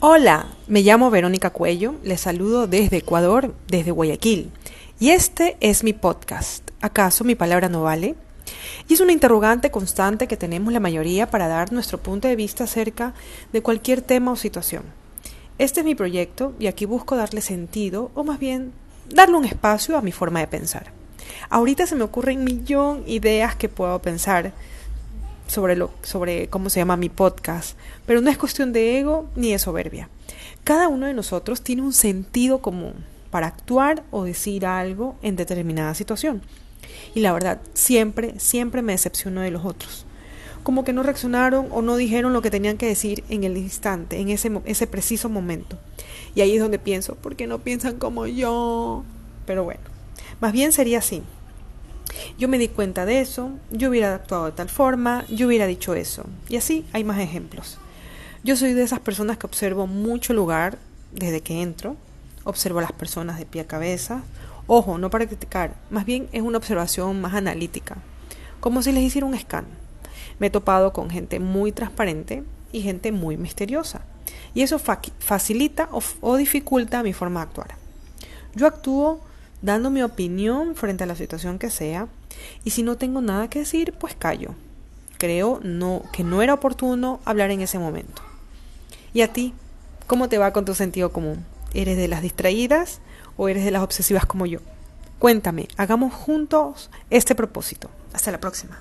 Hola, me llamo Verónica Cuello, les saludo desde Ecuador, desde Guayaquil, y este es mi podcast. ¿Acaso mi palabra no vale? Y es una interrogante constante que tenemos la mayoría para dar nuestro punto de vista acerca de cualquier tema o situación. Este es mi proyecto y aquí busco darle sentido, o más bien darle un espacio a mi forma de pensar. Ahorita se me ocurren millón ideas que puedo pensar, sobre, lo, sobre cómo se llama mi podcast, pero no es cuestión de ego ni de soberbia. Cada uno de nosotros tiene un sentido común para actuar o decir algo en determinada situación. Y la verdad, siempre, siempre me decepciono de los otros. Como que no reaccionaron o no dijeron lo que tenían que decir en el instante, en ese, ese preciso momento. Y ahí es donde pienso, ¿por qué no piensan como yo? Pero bueno, más bien sería así. Yo me di cuenta de eso, yo hubiera actuado de tal forma, yo hubiera dicho eso. Y así hay más ejemplos. Yo soy de esas personas que observo mucho lugar desde que entro, observo a las personas de pie a cabeza. Ojo, no para criticar, más bien es una observación más analítica, como si les hiciera un scan. Me he topado con gente muy transparente y gente muy misteriosa, y eso facilita o, o dificulta mi forma de actuar. Yo actúo dando mi opinión frente a la situación que sea, y si no tengo nada que decir, pues callo. Creo no, que no era oportuno hablar en ese momento. ¿Y a ti? ¿Cómo te va con tu sentido común? ¿Eres de las distraídas o eres de las obsesivas como yo? Cuéntame, hagamos juntos este propósito. Hasta la próxima.